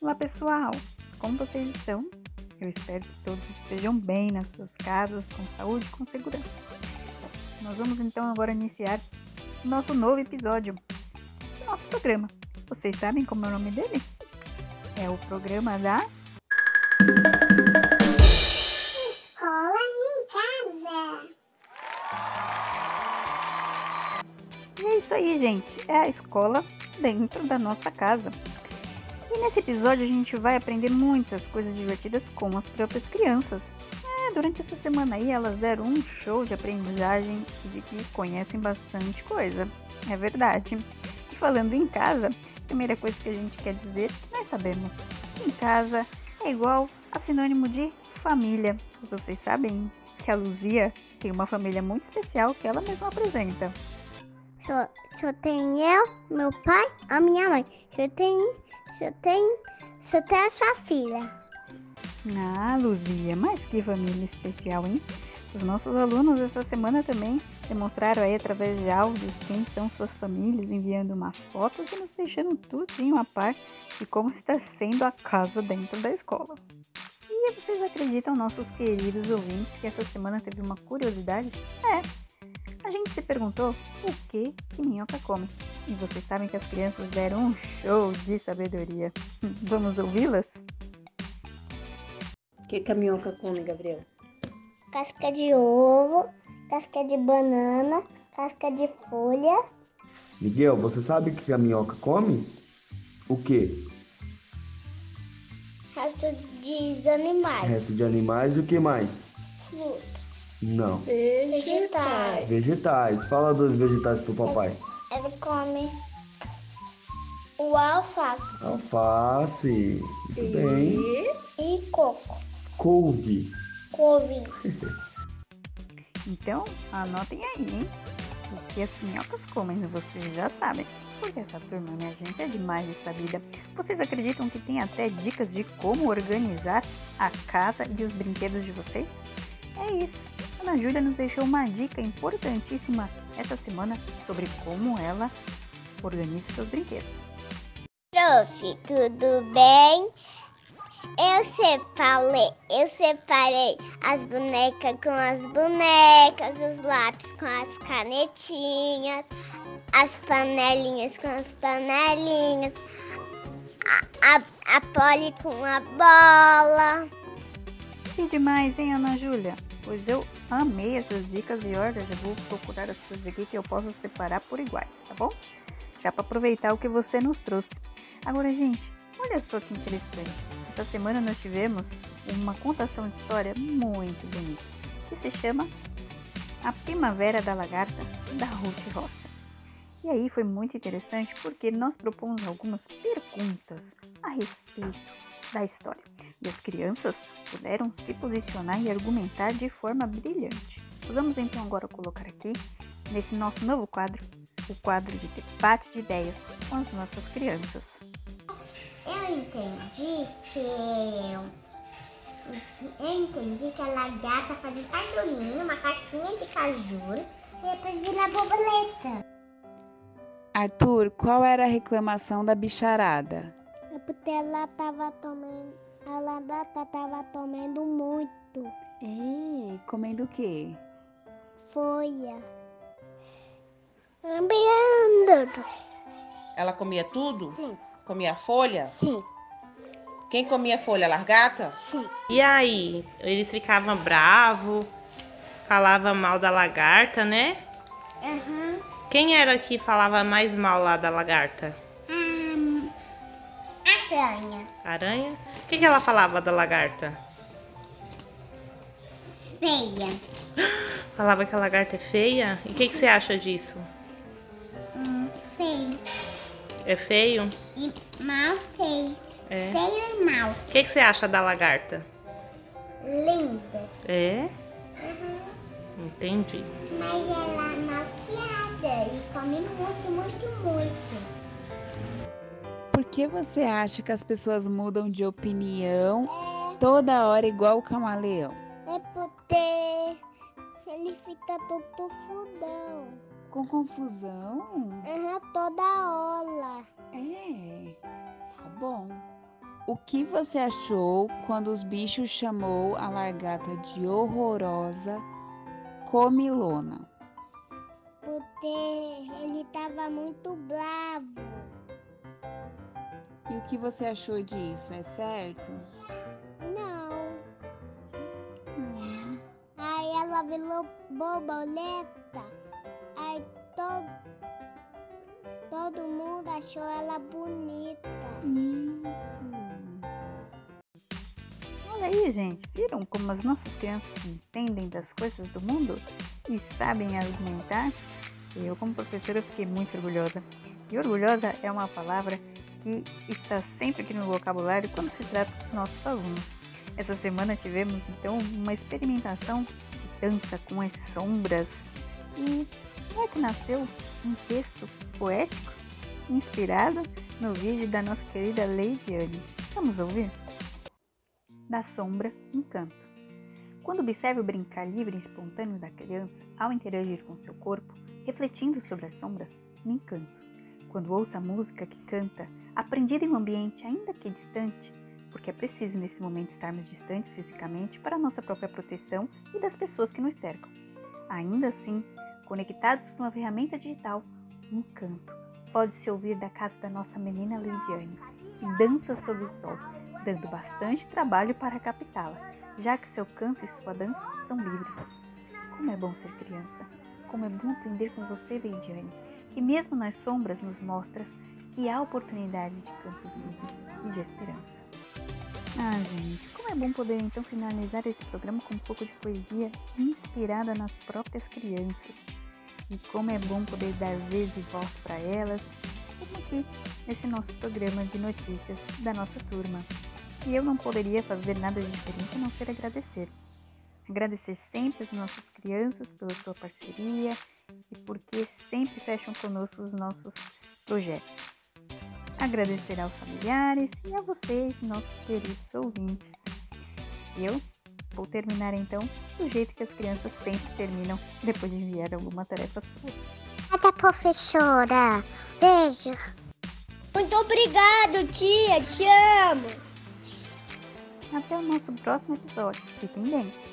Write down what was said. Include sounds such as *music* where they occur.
Olá pessoal, como vocês estão? Eu espero que todos estejam bem nas suas casas, com saúde e com segurança. Nós vamos então agora iniciar nosso novo episódio do nosso programa. Vocês sabem como é o nome dele? É o programa da isso aí, gente. É a escola dentro da nossa casa. E nesse episódio a gente vai aprender muitas coisas divertidas com as próprias crianças. É, durante essa semana aí elas deram um show de aprendizagem de que conhecem bastante coisa. É verdade. E falando em casa, a primeira coisa que a gente quer dizer, nós sabemos. Em casa é igual a sinônimo de família. Vocês sabem que a Luzia tem uma família muito especial que ela mesma apresenta. Só, só tem eu, meu pai, a minha mãe. Só tem, só tem, só tem a sua filha. Ah, Luzia, mas que família especial, hein? Os nossos alunos essa semana também demonstraram aí através de áudios quem são suas famílias, enviando umas fotos e nos deixando tudinho a par de como está sendo a casa dentro da escola. E vocês acreditam, nossos queridos ouvintes, que essa semana teve uma curiosidade? É, perguntou o que que minhoca come. E vocês sabem que as crianças deram um show de sabedoria. *laughs* Vamos ouvi-las? O que, que a minhoca come, Gabriel? Casca de ovo, casca de banana, casca de folha, Miguel, você sabe o que a minhoca come? O quê? resto de animais, Resto de animais e o que mais? frutas, Não. vegetais. Vegetais. Fala dos vegetais pro papai. Ela come o alface Alface. Muito bem. e coco, Couve. couve, *laughs* Então, anotem aí, hein? O que as minhocas comem, vocês já sabem. Porque essa turma, minha gente, é demais de sabida. Vocês acreditam que tem até dicas de como organizar a casa e os brinquedos de vocês? É isso. Ana Júlia nos deixou uma dica importantíssima essa semana sobre como ela organiza seus brinquedos. Prof, tudo bem? Eu separei, eu separei as bonecas com as bonecas, os lápis com as canetinhas, as panelinhas com as panelinhas, a, a, a pole com a bola. Que demais, hein, Ana Júlia? Pois eu amei essas dicas e olha, já vou procurar as coisas aqui que eu posso separar por iguais, tá bom? Já para aproveitar o que você nos trouxe. Agora, gente, olha só que interessante. Essa semana nós tivemos uma contação de história muito bonita, que se chama A Primavera da Lagarta, da Ruth Rocha. E aí foi muito interessante porque nós propomos algumas perguntas a respeito da história. E as crianças puderam se posicionar e argumentar de forma brilhante. Vamos então agora colocar aqui, nesse nosso novo quadro, o quadro de debate de ideias com as nossas crianças. Eu entendi que. Eu entendi que a lagarta faz um cajulinho, uma casquinha de caju e depois vira borboleta. Arthur, qual era a reclamação da bicharada? É porque ela tava tomando. A lagarta tava tomando muito É, comendo o quê? folha. Ambiando. Ela comia tudo? Sim, Comia folha? sim, Quem comia folha? A largata? sim. E aí, eles ficavam bravos, falavam mal da lagarta, né? Aham. Quem era que falava mais mal lá da lagarta? Aranha. Aranha? O que, que ela falava da lagarta? Feia. *gasps* Falava que a lagarta é feia? E o que, que você acha disso? Hum, feio. É feio? E mal feio. É. Feio e mal. O que, que você acha da lagarta? Lindo. É? Entendi. Mas ela é malcriada e come muito, muito, muito. Por que você acha que as pessoas mudam de opinião toda hora igual o camaleão? É porque ele fica todo fudão. Com confusão? Aham, toda aula. É. Tá bom. O que você achou quando os bichos chamou a largata de horrorosa comilona? Porque ele tava muito bravo. E o que você achou disso? É certo? Não. Hum. Aí ela virou borboleta. Aí todo, todo mundo achou ela bonita. Isso. Olha aí, gente. Viram como as nossas crianças entendem das coisas do mundo e sabem argumentar? Eu, como professora, fiquei muito orgulhosa. E orgulhosa é uma palavra que está sempre aqui no vocabulário quando se trata dos nossos alunos. Essa semana tivemos então uma experimentação de dança com as sombras e como é que nasceu um texto poético inspirado no vídeo da nossa querida Lady Anne. Vamos ouvir? Da sombra, um canto. Quando observo o brincar livre e espontâneo da criança ao interagir com seu corpo, refletindo sobre as sombras, me encanto. Quando ouço a música que canta, aprendida em um ambiente ainda que distante, porque é preciso nesse momento estarmos distantes fisicamente para nossa própria proteção e das pessoas que nos cercam. Ainda assim, conectados por uma ferramenta digital, um canto pode-se ouvir da casa da nossa menina Lidiane, que dança sob o sol, dando bastante trabalho para captá-la, já que seu canto e sua dança são livres. Como é bom ser criança! Como é bom aprender com você, Lidiane, que mesmo nas sombras nos mostra que há oportunidade de cantos livres e de esperança. Ah, gente, como é bom poder então finalizar esse programa com um pouco de poesia inspirada nas próprias crianças. E como é bom poder dar vez e voz para elas, como aqui nesse nosso programa de notícias da nossa turma. E eu não poderia fazer nada de diferente a não ser agradecer. Agradecer sempre as nossas crianças pela sua parceria e porque sempre fecham conosco os nossos projetos. Agradecer aos familiares e a vocês, nossos queridos ouvintes. Eu vou terminar então do jeito que as crianças sempre terminam depois de enviar alguma tarefa sua. Obrigada, professora. Beijo. Muito obrigado, tia. Te amo. Até o nosso próximo episódio. Fiquem bem!